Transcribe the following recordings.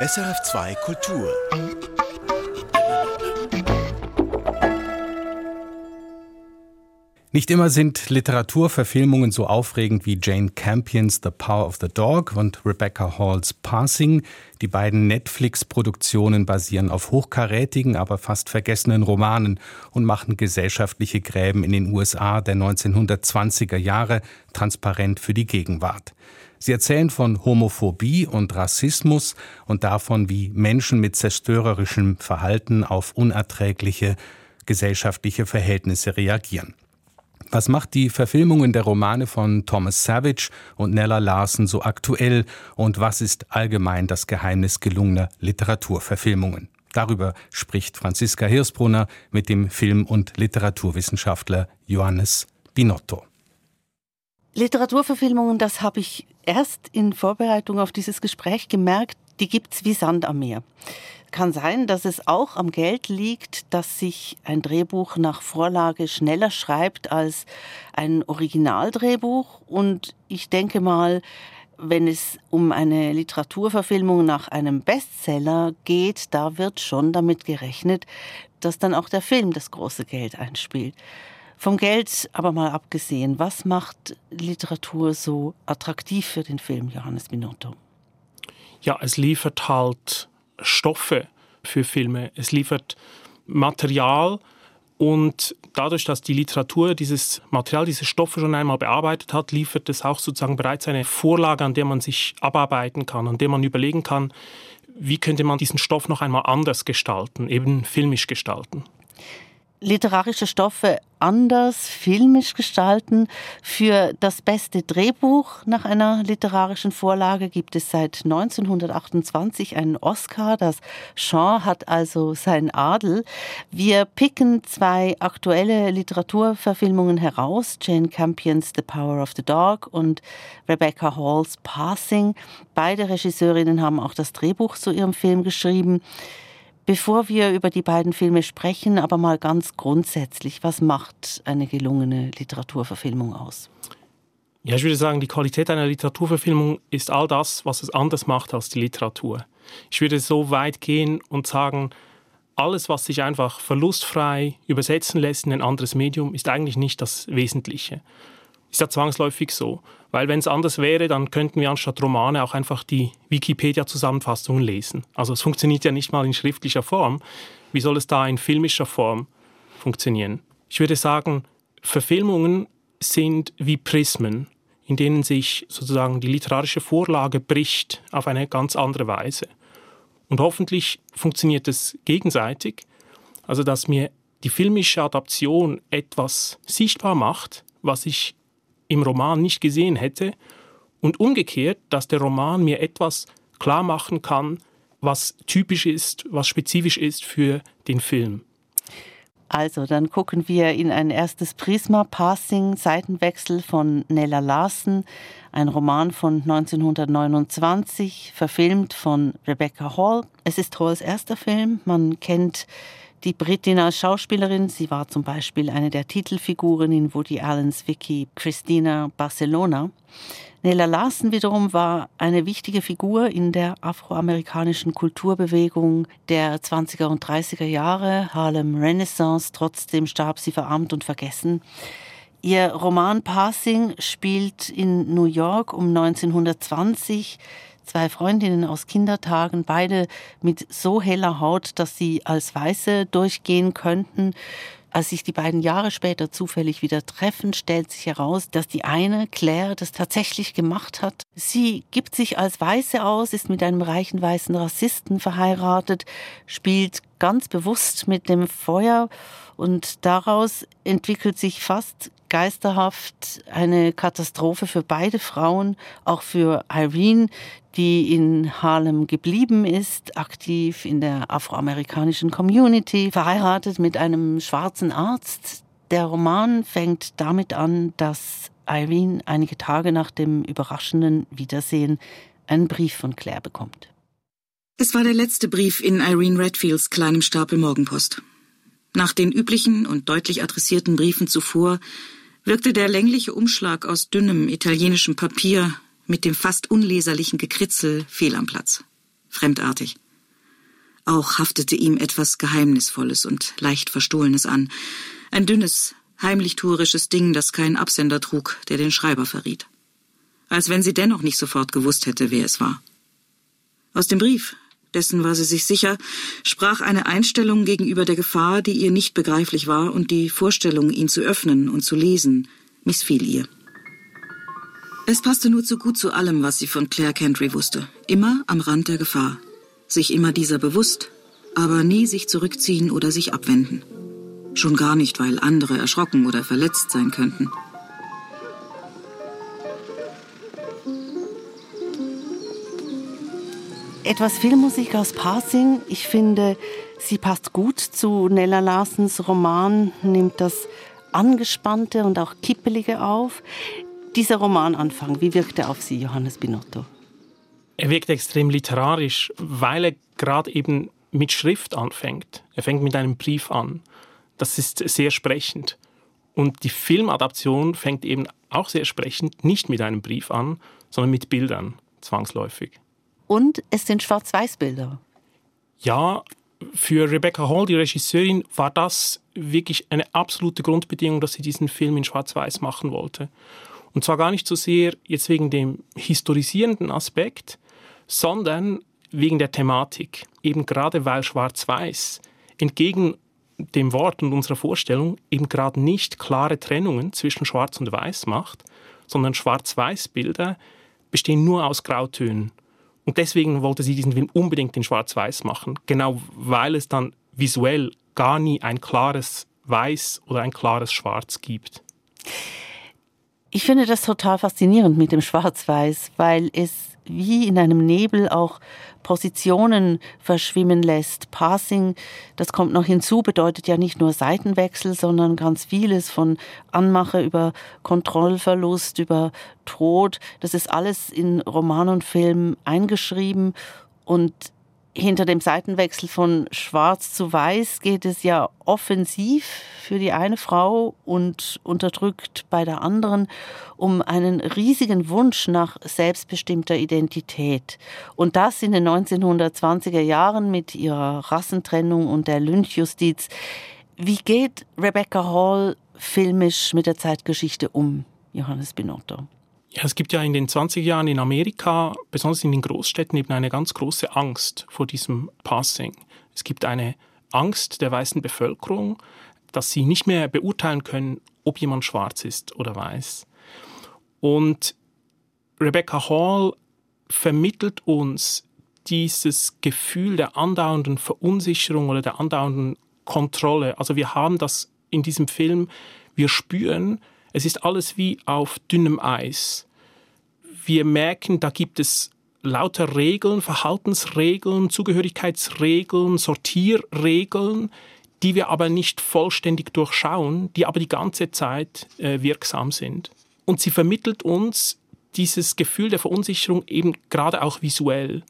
SRF2 Kultur. Nicht immer sind Literaturverfilmungen so aufregend wie Jane Campions The Power of the Dog und Rebecca Halls Passing. Die beiden Netflix-Produktionen basieren auf hochkarätigen, aber fast vergessenen Romanen und machen gesellschaftliche Gräben in den USA der 1920er Jahre transparent für die Gegenwart. Sie erzählen von Homophobie und Rassismus und davon, wie Menschen mit zerstörerischem Verhalten auf unerträgliche gesellschaftliche Verhältnisse reagieren. Was macht die Verfilmungen der Romane von Thomas Savage und Nella Larsen so aktuell und was ist allgemein das Geheimnis gelungener Literaturverfilmungen? Darüber spricht Franziska Hirsbrunner mit dem Film- und Literaturwissenschaftler Johannes Binotto. Literaturverfilmungen, das habe ich erst in Vorbereitung auf dieses Gespräch gemerkt, die gibt's wie Sand am Meer. Kann sein, dass es auch am Geld liegt, dass sich ein Drehbuch nach Vorlage schneller schreibt als ein Originaldrehbuch. Und ich denke mal, wenn es um eine Literaturverfilmung nach einem Bestseller geht, da wird schon damit gerechnet, dass dann auch der Film das große Geld einspielt. Vom Geld aber mal abgesehen, was macht Literatur so attraktiv für den Film, Johannes Minotto? Ja, es liefert halt Stoffe für Filme. Es liefert Material und dadurch, dass die Literatur dieses Material, diese Stoffe schon einmal bearbeitet hat, liefert es auch sozusagen bereits eine Vorlage, an der man sich abarbeiten kann, an der man überlegen kann, wie könnte man diesen Stoff noch einmal anders gestalten, eben filmisch gestalten literarische Stoffe anders filmisch gestalten. Für das beste Drehbuch nach einer literarischen Vorlage gibt es seit 1928 einen Oscar. Das Genre hat also seinen Adel. Wir picken zwei aktuelle Literaturverfilmungen heraus. Jane Campions The Power of the Dog und Rebecca Halls Passing. Beide Regisseurinnen haben auch das Drehbuch zu ihrem Film geschrieben. Bevor wir über die beiden Filme sprechen, aber mal ganz grundsätzlich, was macht eine gelungene Literaturverfilmung aus? Ja, ich würde sagen, die Qualität einer Literaturverfilmung ist all das, was es anders macht als die Literatur. Ich würde so weit gehen und sagen, alles, was sich einfach verlustfrei übersetzen lässt in ein anderes Medium, ist eigentlich nicht das Wesentliche. Ist ja zwangsläufig so. Weil wenn es anders wäre, dann könnten wir anstatt Romane auch einfach die Wikipedia-Zusammenfassungen lesen. Also es funktioniert ja nicht mal in schriftlicher Form. Wie soll es da in filmischer Form funktionieren? Ich würde sagen, Verfilmungen sind wie Prismen, in denen sich sozusagen die literarische Vorlage bricht auf eine ganz andere Weise. Und hoffentlich funktioniert es gegenseitig, also dass mir die filmische Adaption etwas sichtbar macht, was ich im Roman nicht gesehen hätte und umgekehrt, dass der Roman mir etwas klar machen kann, was typisch ist, was spezifisch ist für den Film. Also, dann gucken wir in ein erstes Prisma Passing Seitenwechsel von Nella Larsen, ein Roman von 1929, verfilmt von Rebecca Hall. Es ist Halls erster Film. Man kennt die Britin als Schauspielerin, sie war zum Beispiel eine der Titelfiguren in Woody Allens Vicky Christina Barcelona. Nella Larsen wiederum war eine wichtige Figur in der afroamerikanischen Kulturbewegung der 20er und 30er Jahre, Harlem Renaissance. Trotzdem starb sie verarmt und vergessen. Ihr Roman Passing spielt in New York um 1920 zwei Freundinnen aus Kindertagen, beide mit so heller Haut, dass sie als Weiße durchgehen könnten. Als sich die beiden Jahre später zufällig wieder treffen, stellt sich heraus, dass die eine, Claire, das tatsächlich gemacht hat. Sie gibt sich als Weiße aus, ist mit einem reichen weißen Rassisten verheiratet, spielt ganz bewusst mit dem Feuer und daraus entwickelt sich fast geisterhaft eine Katastrophe für beide Frauen, auch für Irene, die in Harlem geblieben ist, aktiv in der afroamerikanischen Community, verheiratet mit einem schwarzen Arzt. Der Roman fängt damit an, dass Irene einige Tage nach dem überraschenden Wiedersehen einen Brief von Claire bekommt. Es war der letzte Brief in Irene Redfields kleinem Stapel Morgenpost. Nach den üblichen und deutlich adressierten Briefen zuvor wirkte der längliche Umschlag aus dünnem italienischem Papier mit dem fast unleserlichen Gekritzel fehl am Platz. fremdartig. Auch haftete ihm etwas Geheimnisvolles und leicht Verstohlenes an. Ein dünnes, heimlich tuerisches Ding, das keinen Absender trug, der den Schreiber verriet. Als wenn sie dennoch nicht sofort gewusst hätte, wer es war. Aus dem Brief, dessen war sie sich sicher, sprach eine Einstellung gegenüber der Gefahr, die ihr nicht begreiflich war, und die Vorstellung, ihn zu öffnen und zu lesen, missfiel ihr. Es passte nur zu gut zu allem, was sie von Claire Kendry wusste. Immer am Rand der Gefahr. Sich immer dieser bewusst, aber nie sich zurückziehen oder sich abwenden. Schon gar nicht, weil andere erschrocken oder verletzt sein könnten. Etwas Filmmusik aus Parsing. Ich finde, sie passt gut zu Nella Larsens Roman, nimmt das Angespannte und auch Kippelige auf. Dieser Romananfang, wie wirkt er auf Sie, Johannes Binotto? Er wirkt extrem literarisch, weil er gerade eben mit Schrift anfängt. Er fängt mit einem Brief an. Das ist sehr sprechend. Und die Filmadaption fängt eben auch sehr sprechend nicht mit einem Brief an, sondern mit Bildern, zwangsläufig. Und es sind Schwarz-Weiß-Bilder. Ja, für Rebecca Hall, die Regisseurin, war das wirklich eine absolute Grundbedingung, dass sie diesen Film in Schwarz-Weiß machen wollte. Und zwar gar nicht so sehr jetzt wegen dem historisierenden Aspekt, sondern wegen der Thematik. Eben gerade weil Schwarz-Weiß entgegen dem Wort und unserer Vorstellung eben gerade nicht klare Trennungen zwischen Schwarz und Weiß macht, sondern Schwarz-Weiß-Bilder bestehen nur aus Grautönen. Und deswegen wollte sie diesen Film unbedingt in Schwarz-Weiß machen, genau weil es dann visuell gar nie ein klares Weiß oder ein klares Schwarz gibt. Ich finde das total faszinierend mit dem Schwarz-Weiß, weil es wie in einem Nebel auch Positionen verschwimmen lässt. Passing, das kommt noch hinzu, bedeutet ja nicht nur Seitenwechsel, sondern ganz vieles von Anmache über Kontrollverlust, über Tod. Das ist alles in Roman und Film eingeschrieben und hinter dem Seitenwechsel von schwarz zu weiß geht es ja offensiv für die eine Frau und unterdrückt bei der anderen um einen riesigen Wunsch nach selbstbestimmter Identität. Und das in den 1920er Jahren mit ihrer Rassentrennung und der Lynchjustiz. Wie geht Rebecca Hall filmisch mit der Zeitgeschichte um, Johannes Binotto? Ja, es gibt ja in den 20 Jahren in Amerika, besonders in den Großstädten, eben eine ganz große Angst vor diesem Passing. Es gibt eine Angst der weißen Bevölkerung, dass sie nicht mehr beurteilen können, ob jemand schwarz ist oder weiß. Und Rebecca Hall vermittelt uns dieses Gefühl der andauernden Verunsicherung oder der andauernden Kontrolle. Also wir haben das in diesem Film, wir spüren, es ist alles wie auf dünnem Eis. Wir merken, da gibt es lauter Regeln, Verhaltensregeln, Zugehörigkeitsregeln, Sortierregeln, die wir aber nicht vollständig durchschauen, die aber die ganze Zeit äh, wirksam sind. Und sie vermittelt uns dieses Gefühl der Verunsicherung eben gerade auch visuell.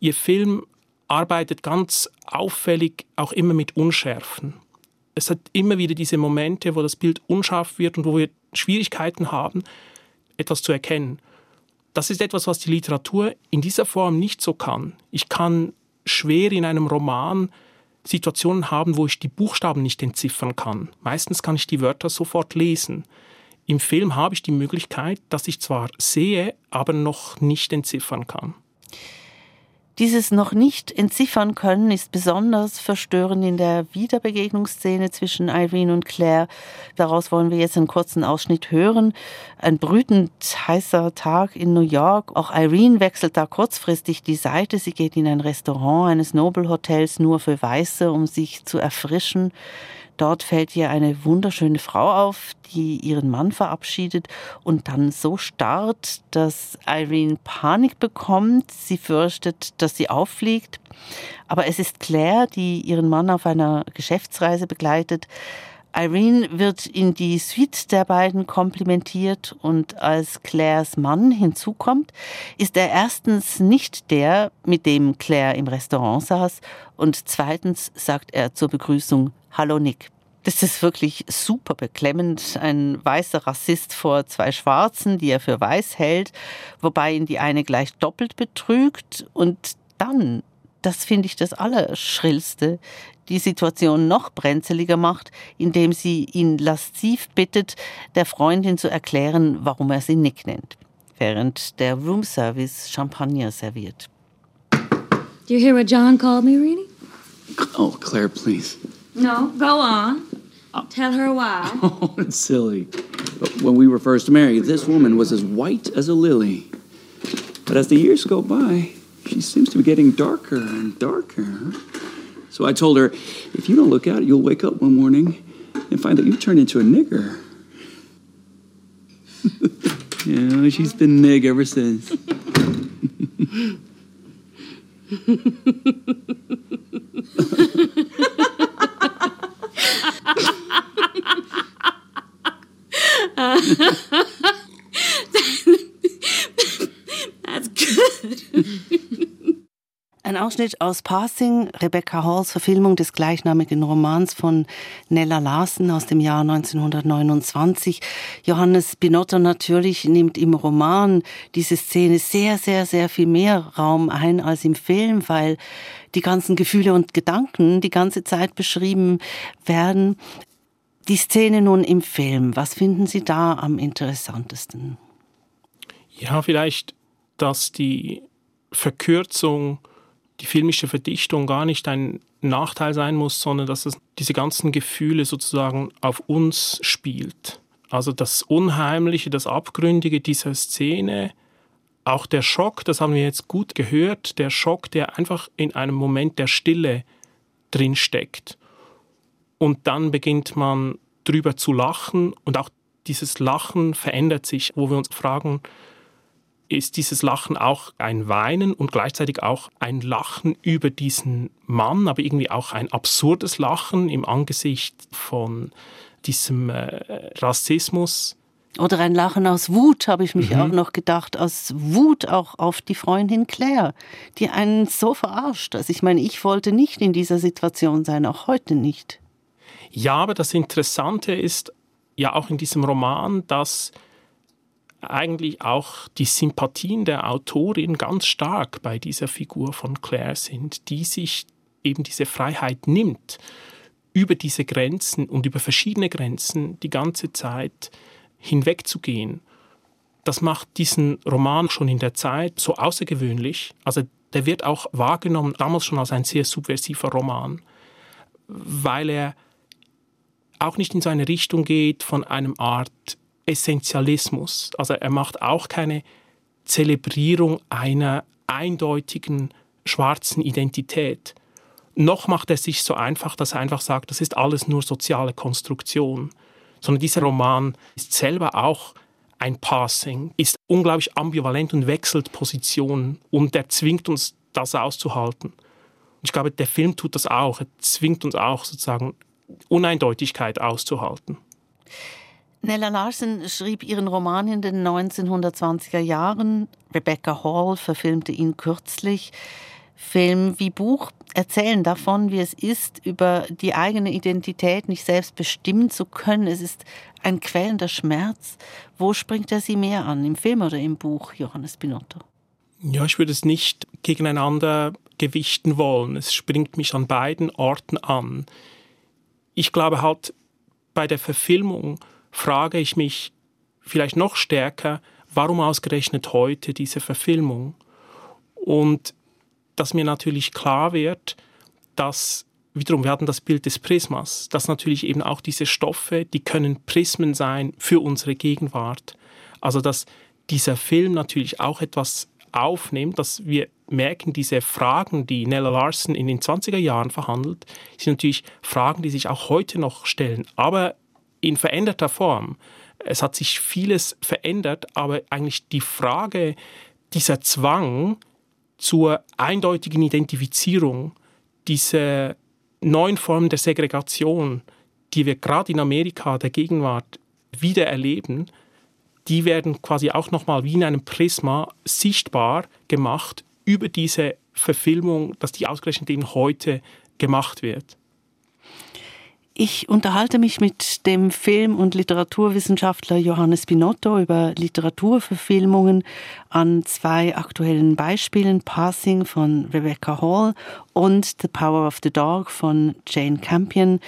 Ihr Film arbeitet ganz auffällig auch immer mit Unschärfen es hat immer wieder diese Momente, wo das Bild unscharf wird und wo wir Schwierigkeiten haben, etwas zu erkennen. Das ist etwas, was die Literatur in dieser Form nicht so kann. Ich kann schwer in einem Roman Situationen haben, wo ich die Buchstaben nicht entziffern kann. Meistens kann ich die Wörter sofort lesen. Im Film habe ich die Möglichkeit, dass ich zwar sehe, aber noch nicht entziffern kann. Dieses noch nicht entziffern können ist besonders verstörend in der Wiederbegegnungsszene zwischen Irene und Claire. Daraus wollen wir jetzt einen kurzen Ausschnitt hören. Ein brütend heißer Tag in New York. Auch Irene wechselt da kurzfristig die Seite. Sie geht in ein Restaurant eines Nobelhotels nur für Weiße, um sich zu erfrischen. Dort fällt ihr eine wunderschöne Frau auf, die ihren Mann verabschiedet und dann so starrt, dass Irene Panik bekommt. Sie fürchtet, dass sie auffliegt. Aber es ist Claire, die ihren Mann auf einer Geschäftsreise begleitet. Irene wird in die Suite der beiden komplimentiert und als Claires Mann hinzukommt, ist er erstens nicht der, mit dem Claire im Restaurant saß und zweitens sagt er zur Begrüßung Hallo Nick. Das ist wirklich super beklemmend. Ein weißer Rassist vor zwei Schwarzen, die er für weiß hält, wobei ihn die eine gleich doppelt betrügt und dann, das finde ich das Allerschrillste, die Situation noch brenzeliger macht, indem sie ihn lasziv bittet, der Freundin zu erklären, warum er sie Nick nennt, während der Roomservice Champagner serviert. Do you hear what John called me, Reedy? Oh, Claire, please. No, go on. Tell her why. Oh, it's silly. When we were first married, this woman was as white as a lily. But as the years go by, she seems to be getting darker and darker. So I told her, if you don't look out, you'll wake up one morning and find that you've turned into a nigger. yeah, she's been nig ever since. That's good. Ein Ausschnitt aus Passing, Rebecca Halls Verfilmung des gleichnamigen Romans von Nella Larsen aus dem Jahr 1929. Johannes Binotto natürlich nimmt im Roman diese Szene sehr, sehr, sehr viel mehr Raum ein als im Film, weil die ganzen Gefühle und Gedanken die ganze Zeit beschrieben werden. Die Szene nun im Film, was finden Sie da am interessantesten? Ja, vielleicht, dass die Verkürzung, die filmische Verdichtung gar nicht ein Nachteil sein muss, sondern dass es diese ganzen Gefühle sozusagen auf uns spielt. Also das Unheimliche, das Abgründige dieser Szene, auch der Schock, das haben wir jetzt gut gehört, der Schock, der einfach in einem Moment der Stille drin steckt. Und dann beginnt man drüber zu lachen und auch dieses Lachen verändert sich, wo wir uns fragen, ist dieses Lachen auch ein Weinen und gleichzeitig auch ein Lachen über diesen Mann, aber irgendwie auch ein absurdes Lachen im Angesicht von diesem äh, Rassismus. Oder ein Lachen aus Wut, habe ich mich Mhm. auch noch gedacht, aus Wut auch auf die Freundin Claire, die einen so verarscht. Also ich meine, ich wollte nicht in dieser Situation sein, auch heute nicht. Ja, aber das Interessante ist ja auch in diesem Roman, dass eigentlich auch die Sympathien der Autorin ganz stark bei dieser Figur von Claire sind, die sich eben diese Freiheit nimmt, über diese Grenzen und über verschiedene Grenzen die ganze Zeit hinwegzugehen. Das macht diesen Roman schon in der Zeit so außergewöhnlich. Also der wird auch wahrgenommen, damals schon als ein sehr subversiver Roman, weil er auch nicht in so eine Richtung geht von einem Art Essentialismus. Also er macht auch keine Zelebrierung einer eindeutigen schwarzen Identität. Noch macht er sich so einfach, dass er einfach sagt, das ist alles nur soziale Konstruktion. Sondern dieser Roman ist selber auch ein Passing, ist unglaublich ambivalent und wechselt Positionen und er zwingt uns, das auszuhalten. Und ich glaube, der Film tut das auch. Er zwingt uns auch sozusagen Uneindeutigkeit auszuhalten. Nella Larsen schrieb ihren Roman in den 1920er Jahren. Rebecca Hall verfilmte ihn kürzlich. Film wie Buch erzählen davon, wie es ist, über die eigene Identität nicht selbst bestimmen zu können. Es ist ein quälender Schmerz. Wo springt er Sie mehr an, im Film oder im Buch, Johannes Binotto? Ja, ich würde es nicht gegeneinander gewichten wollen. Es springt mich an beiden Orten an. Ich glaube halt, bei der Verfilmung frage ich mich vielleicht noch stärker, warum ausgerechnet heute diese Verfilmung? Und dass mir natürlich klar wird, dass wiederum, wir hatten das Bild des Prismas, dass natürlich eben auch diese Stoffe, die können Prismen sein für unsere Gegenwart. Also dass dieser Film natürlich auch etwas aufnimmt, dass wir merken, diese Fragen, die Nella Larson in den 20er Jahren verhandelt, sind natürlich Fragen, die sich auch heute noch stellen, aber in veränderter Form. Es hat sich vieles verändert, aber eigentlich die Frage, dieser Zwang zur eindeutigen Identifizierung, diese neuen Formen der Segregation, die wir gerade in Amerika der Gegenwart wieder erleben, die werden quasi auch nochmal wie in einem Prisma sichtbar gemacht über diese Verfilmung, dass die ausgerechnet eben heute gemacht wird. Ich unterhalte mich mit dem Film- und Literaturwissenschaftler Johannes Binotto über Literaturverfilmungen an zwei aktuellen Beispielen, Passing von Rebecca Hall und The Power of the Dog von Jane Campion.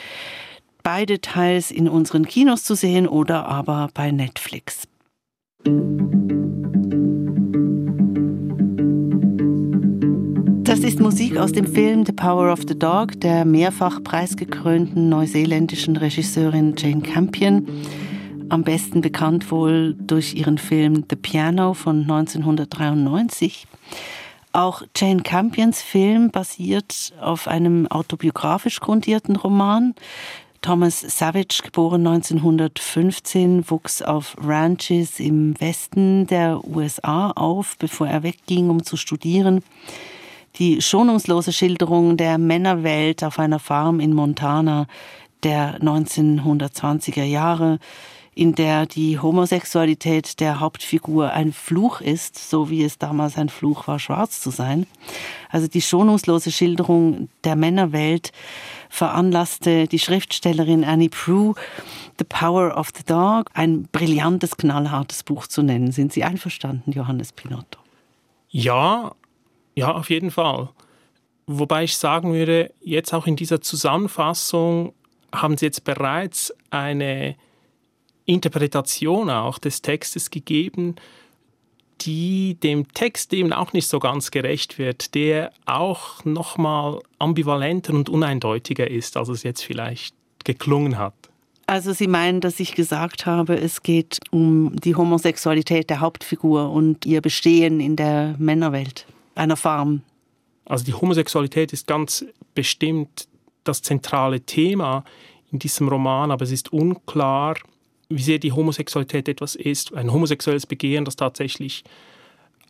Beide teils in unseren Kinos zu sehen oder aber bei Netflix. Das ist Musik aus dem Film The Power of the Dog der mehrfach preisgekrönten neuseeländischen Regisseurin Jane Campion. Am besten bekannt wohl durch ihren Film The Piano von 1993. Auch Jane Campions Film basiert auf einem autobiografisch grundierten Roman. Thomas Savage, geboren 1915, wuchs auf Ranches im Westen der USA auf, bevor er wegging, um zu studieren. Die schonungslose Schilderung der Männerwelt auf einer Farm in Montana der 1920er Jahre, in der die Homosexualität der Hauptfigur ein Fluch ist, so wie es damals ein Fluch war, schwarz zu sein. Also die schonungslose Schilderung der Männerwelt veranlasste die Schriftstellerin Annie Prue, The Power of the Dog, ein brillantes, knallhartes Buch zu nennen. Sind Sie einverstanden, Johannes Pinotto? Ja, ja, auf jeden Fall. Wobei ich sagen würde, jetzt auch in dieser Zusammenfassung haben Sie jetzt bereits eine Interpretation auch des Textes gegeben, die dem Text eben auch nicht so ganz gerecht wird, der auch nochmal ambivalenter und uneindeutiger ist, als es jetzt vielleicht geklungen hat. Also Sie meinen, dass ich gesagt habe, es geht um die Homosexualität der Hauptfigur und ihr Bestehen in der Männerwelt einer Farm. Also die Homosexualität ist ganz bestimmt das zentrale Thema in diesem Roman, aber es ist unklar, wie sehr die Homosexualität etwas ist, ein homosexuelles Begehren, das tatsächlich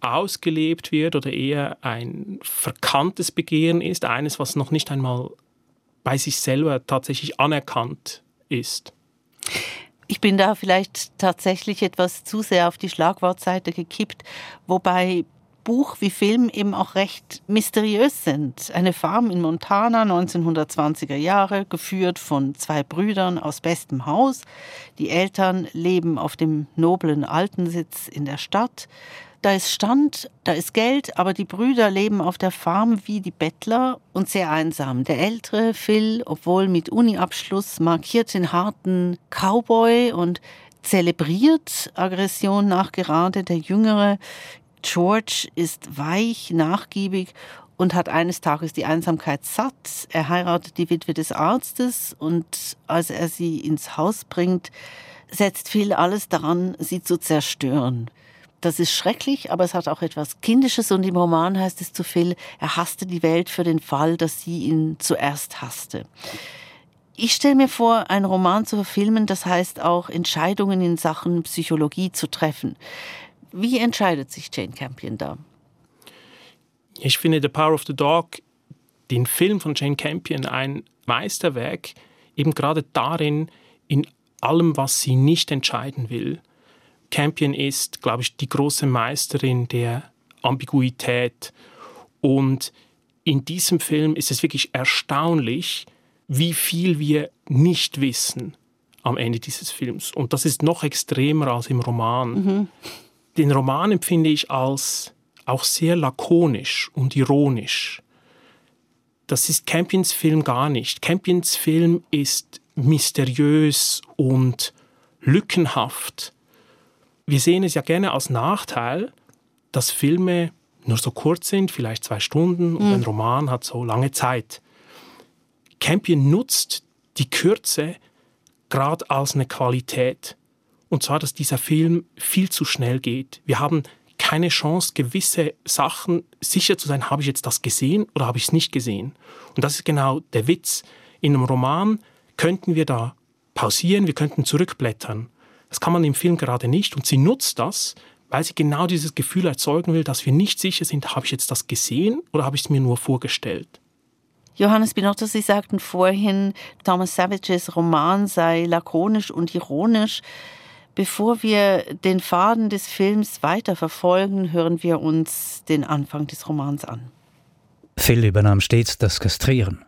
ausgelebt wird oder eher ein verkanntes Begehren ist, eines, was noch nicht einmal bei sich selber tatsächlich anerkannt ist. Ich bin da vielleicht tatsächlich etwas zu sehr auf die Schlagwortseite gekippt, wobei Buch wie Film eben auch recht mysteriös sind. Eine Farm in Montana, 1920er Jahre, geführt von zwei Brüdern aus bestem Haus. Die Eltern leben auf dem noblen Altensitz in der Stadt. Da ist Stand, da ist Geld, aber die Brüder leben auf der Farm wie die Bettler und sehr einsam. Der ältere Phil, obwohl mit Uniabschluss, markiert den harten Cowboy und zelebriert Aggression nachgerade. Der Jüngere George ist weich, nachgiebig und hat eines Tages die Einsamkeit satt. Er heiratet die Witwe des Arztes und als er sie ins Haus bringt, setzt Phil alles daran, sie zu zerstören. Das ist schrecklich, aber es hat auch etwas Kindisches und im Roman heißt es zu Phil, er hasste die Welt für den Fall, dass sie ihn zuerst hasste. Ich stelle mir vor, einen Roman zu verfilmen, das heißt auch Entscheidungen in Sachen Psychologie zu treffen. Wie entscheidet sich Jane Campion da? Ich finde The Power of the Dog, den Film von Jane Campion, ein Meisterwerk, eben gerade darin, in allem, was sie nicht entscheiden will. Campion ist, glaube ich, die große Meisterin der Ambiguität. Und in diesem Film ist es wirklich erstaunlich, wie viel wir nicht wissen am Ende dieses Films. Und das ist noch extremer als im Roman. Mhm. Den Roman empfinde ich als auch sehr lakonisch und ironisch. Das ist Campions Film gar nicht. Campions Film ist mysteriös und lückenhaft. Wir sehen es ja gerne als Nachteil, dass Filme nur so kurz sind, vielleicht zwei Stunden, und mhm. ein Roman hat so lange Zeit. Campion nutzt die Kürze gerade als eine Qualität. Und zwar, dass dieser Film viel zu schnell geht. Wir haben keine Chance, gewisse Sachen sicher zu sein, habe ich jetzt das gesehen oder habe ich es nicht gesehen. Und das ist genau der Witz. In einem Roman könnten wir da pausieren, wir könnten zurückblättern. Das kann man im Film gerade nicht. Und sie nutzt das, weil sie genau dieses Gefühl erzeugen will, dass wir nicht sicher sind, habe ich jetzt das gesehen oder habe ich es mir nur vorgestellt. Johannes Binotto, Sie sagten vorhin, Thomas Savages Roman sei lakonisch und ironisch. Bevor wir den Faden des Films weiterverfolgen, hören wir uns den Anfang des Romans an. Phil übernahm stets das Kastrieren.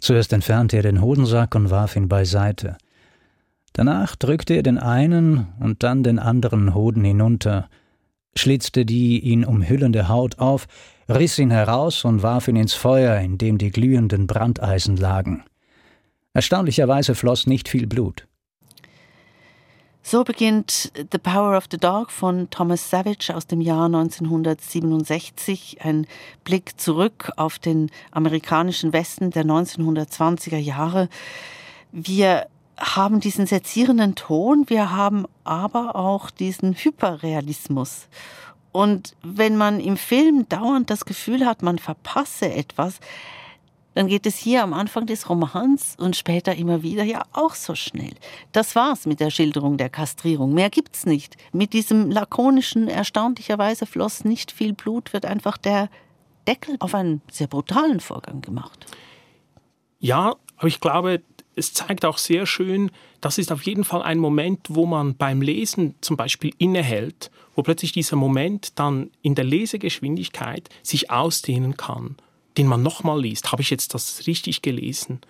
Zuerst entfernte er den Hodensack und warf ihn beiseite. Danach drückte er den einen und dann den anderen Hoden hinunter, schlitzte die ihn umhüllende Haut auf, riss ihn heraus und warf ihn ins Feuer, in dem die glühenden Brandeisen lagen. Erstaunlicherweise floss nicht viel Blut. So beginnt The Power of the Dog von Thomas Savage aus dem Jahr 1967, ein Blick zurück auf den amerikanischen Westen der 1920er Jahre. Wir haben diesen sezierenden Ton, wir haben aber auch diesen Hyperrealismus. Und wenn man im Film dauernd das Gefühl hat, man verpasse etwas, dann geht es hier am Anfang des Romans und später immer wieder ja auch so schnell. Das war's mit der Schilderung der Kastrierung. Mehr gibt's nicht. Mit diesem lakonischen, erstaunlicherweise floss nicht viel Blut, wird einfach der Deckel auf einen sehr brutalen Vorgang gemacht. Ja, aber ich glaube, es zeigt auch sehr schön, das ist auf jeden Fall ein Moment, wo man beim Lesen zum Beispiel innehält, wo plötzlich dieser Moment dann in der Lesegeschwindigkeit sich ausdehnen kann den man nochmal liest. Habe ich jetzt das richtig gelesen?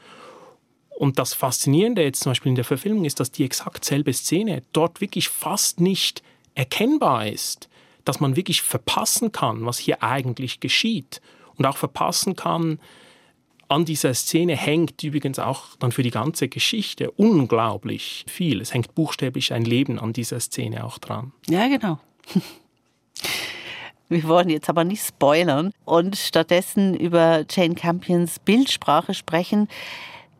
Und das Faszinierende jetzt zum Beispiel in der Verfilmung ist, dass die exakt selbe Szene dort wirklich fast nicht erkennbar ist, dass man wirklich verpassen kann, was hier eigentlich geschieht und auch verpassen kann, an dieser Szene hängt übrigens auch dann für die ganze Geschichte unglaublich viel. Es hängt buchstäblich ein Leben an dieser Szene auch dran. Ja, genau. Wir wollen jetzt aber nicht spoilern und stattdessen über Jane Campions Bildsprache sprechen.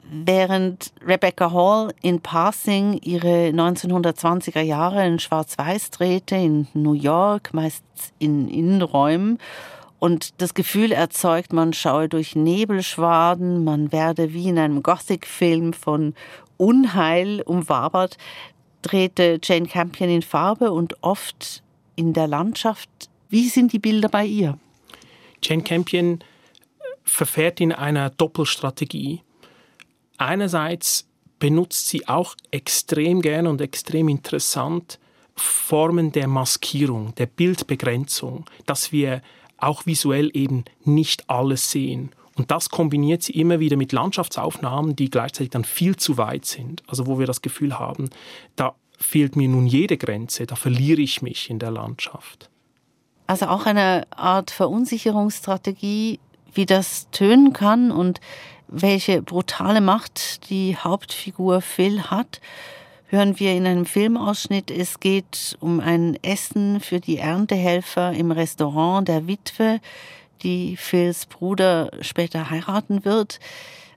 Während Rebecca Hall in Passing ihre 1920er Jahre in Schwarz-Weiß drehte, in New York, meist in Innenräumen, und das Gefühl erzeugt, man schaue durch Nebelschwaden, man werde wie in einem Gothic-Film von Unheil umwabert, drehte Jane Campion in Farbe und oft in der Landschaft wie sind die Bilder bei ihr? Jane Campion verfährt in einer Doppelstrategie. Einerseits benutzt sie auch extrem gern und extrem interessant Formen der Maskierung, der Bildbegrenzung, dass wir auch visuell eben nicht alles sehen. Und das kombiniert sie immer wieder mit Landschaftsaufnahmen, die gleichzeitig dann viel zu weit sind. Also wo wir das Gefühl haben, da fehlt mir nun jede Grenze, da verliere ich mich in der Landschaft. Also auch eine Art Verunsicherungsstrategie, wie das tönen kann und welche brutale Macht die Hauptfigur Phil hat, hören wir in einem Filmausschnitt. Es geht um ein Essen für die Erntehelfer im Restaurant der Witwe, die Phils Bruder später heiraten wird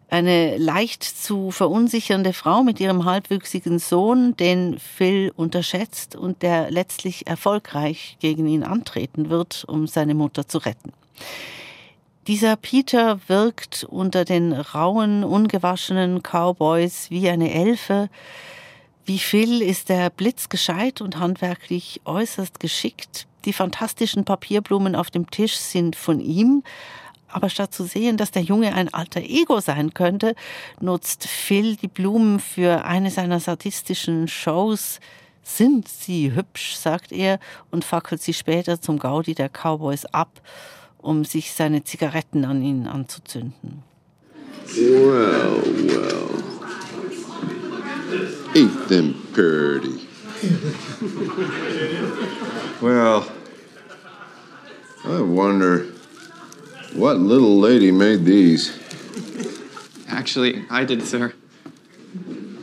eine leicht zu verunsichernde Frau mit ihrem halbwüchsigen Sohn, den Phil unterschätzt und der letztlich erfolgreich gegen ihn antreten wird, um seine Mutter zu retten. Dieser Peter wirkt unter den rauen, ungewaschenen Cowboys wie eine Elfe. Wie Phil ist er blitzgescheit und handwerklich äußerst geschickt. Die fantastischen Papierblumen auf dem Tisch sind von ihm, aber statt zu sehen, dass der Junge ein alter Ego sein könnte, nutzt Phil die Blumen für eine seiner sadistischen Shows. Sind sie hübsch, sagt er und fackelt sie später zum Gaudi der Cowboys ab, um sich seine Zigaretten an ihnen anzuzünden. Well, well. Ain't them pretty? well, I wonder. What little lady made these? Actually, I did, sir.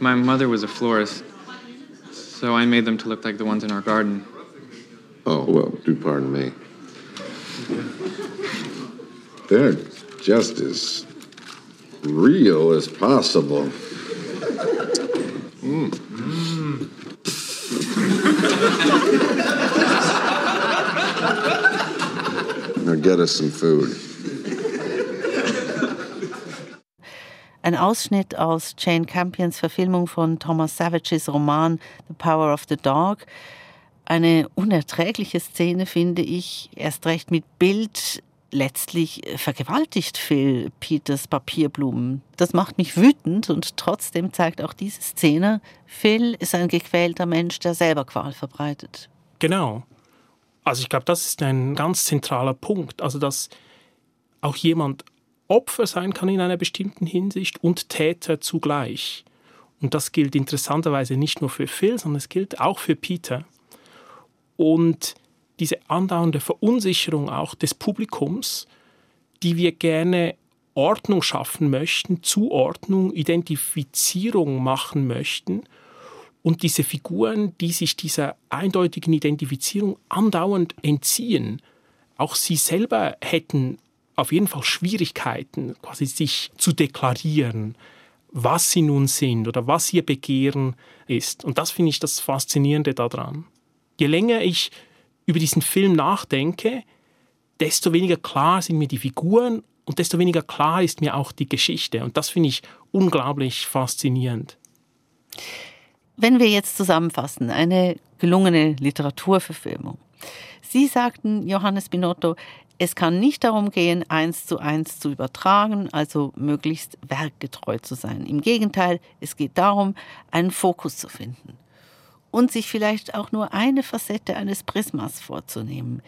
My mother was a florist, so I made them to look like the ones in our garden. Oh, well, do pardon me. They're just as real as possible. Mm. Mm. now get us some food. Ein Ausschnitt aus Jane Campions Verfilmung von Thomas Savages Roman The Power of the Dog. Eine unerträgliche Szene, finde ich, erst recht mit Bild. Letztlich vergewaltigt Phil Peters Papierblumen. Das macht mich wütend und trotzdem zeigt auch diese Szene, Phil ist ein gequälter Mensch, der selber Qual verbreitet. Genau. Also ich glaube, das ist ein ganz zentraler Punkt. Also dass auch jemand Opfer sein kann in einer bestimmten Hinsicht und Täter zugleich. Und das gilt interessanterweise nicht nur für Phil, sondern es gilt auch für Peter. Und diese andauernde Verunsicherung auch des Publikums, die wir gerne Ordnung schaffen möchten, Zuordnung, Identifizierung machen möchten und diese Figuren, die sich dieser eindeutigen Identifizierung andauernd entziehen, auch sie selber hätten auf jeden Fall Schwierigkeiten, quasi sich zu deklarieren, was sie nun sind oder was ihr Begehren ist. Und das finde ich das Faszinierende daran. Je länger ich über diesen Film nachdenke, desto weniger klar sind mir die Figuren und desto weniger klar ist mir auch die Geschichte. Und das finde ich unglaublich faszinierend. Wenn wir jetzt zusammenfassen, eine gelungene Literaturverfilmung. Sie sagten, Johannes Binotto, es kann nicht darum gehen, eins zu eins zu übertragen, also möglichst werkgetreu zu sein. Im Gegenteil, es geht darum, einen Fokus zu finden und sich vielleicht auch nur eine Facette eines Prismas vorzunehmen.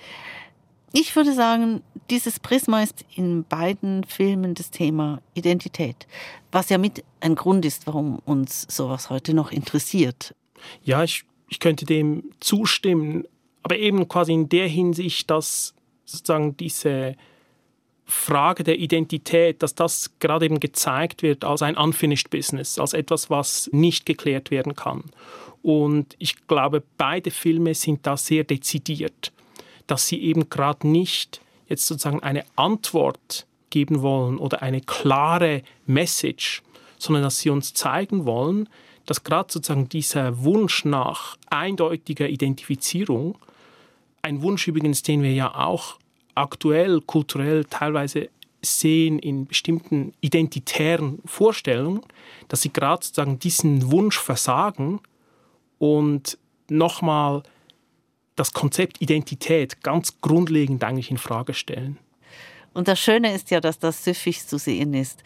Ich würde sagen, dieses Prisma ist in beiden Filmen das Thema Identität, was ja mit ein Grund ist, warum uns sowas heute noch interessiert. Ja, ich, ich könnte dem zustimmen, aber eben quasi in der Hinsicht, dass sozusagen diese Frage der Identität, dass das gerade eben gezeigt wird als ein unfinished business, als etwas, was nicht geklärt werden kann. Und ich glaube, beide Filme sind da sehr dezidiert dass sie eben gerade nicht jetzt sozusagen eine Antwort geben wollen oder eine klare Message, sondern dass sie uns zeigen wollen, dass gerade sozusagen dieser Wunsch nach eindeutiger Identifizierung, ein Wunsch übrigens, den wir ja auch aktuell, kulturell teilweise sehen in bestimmten identitären Vorstellungen, dass sie gerade sozusagen diesen Wunsch versagen und nochmal das Konzept Identität ganz grundlegend eigentlich in Frage stellen. Und das Schöne ist ja, dass das süffig zu sehen ist.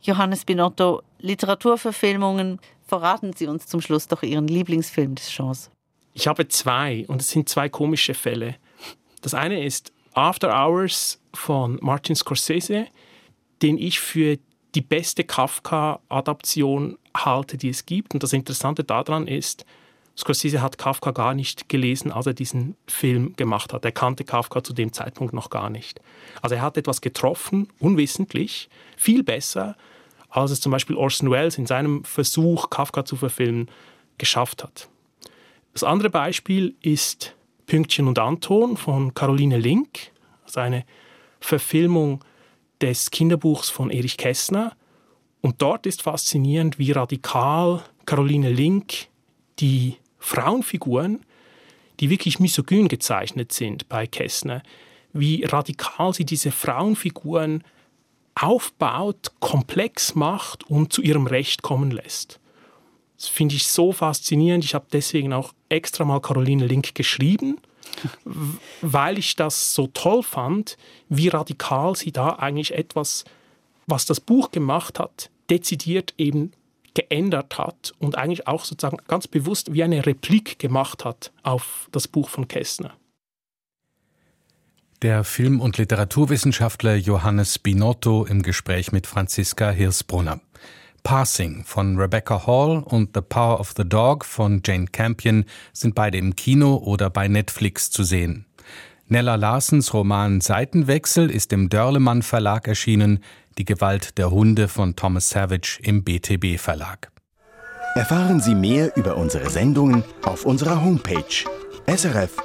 Johannes Binotto, Literaturverfilmungen, verraten Sie uns zum Schluss doch Ihren Lieblingsfilm des Genres. Ich habe zwei und es sind zwei komische Fälle. Das eine ist After Hours von Martin Scorsese, den ich für die beste Kafka-Adaption halte, die es gibt. Und das Interessante daran ist, Scorsese hat Kafka gar nicht gelesen, als er diesen Film gemacht hat. Er kannte Kafka zu dem Zeitpunkt noch gar nicht. Also er hat etwas getroffen, unwissentlich, viel besser, als es zum Beispiel Orson Welles in seinem Versuch, Kafka zu verfilmen, geschafft hat. Das andere Beispiel ist Pünktchen und Anton von Caroline Link, also eine Verfilmung des Kinderbuchs von Erich Kästner. Und dort ist faszinierend, wie radikal Caroline Link die Frauenfiguren, die wirklich misogyn gezeichnet sind bei Kessner, wie radikal sie diese Frauenfiguren aufbaut, komplex macht und zu ihrem Recht kommen lässt. Das finde ich so faszinierend. Ich habe deswegen auch extra mal Caroline Link geschrieben, weil ich das so toll fand, wie radikal sie da eigentlich etwas, was das Buch gemacht hat, dezidiert eben geändert hat und eigentlich auch sozusagen ganz bewusst wie eine Replik gemacht hat auf das Buch von Kästner. Der Film- und Literaturwissenschaftler Johannes Binotto im Gespräch mit Franziska Hirsbrunner. Passing von Rebecca Hall und The Power of the Dog von Jane Campion sind beide im Kino oder bei Netflix zu sehen. Nella Larsens Roman Seitenwechsel ist im Dörlemann Verlag erschienen. Die Gewalt der Hunde von Thomas Savage im BTB Verlag. Erfahren Sie mehr über unsere Sendungen auf unserer Homepage srf.ch-kultur.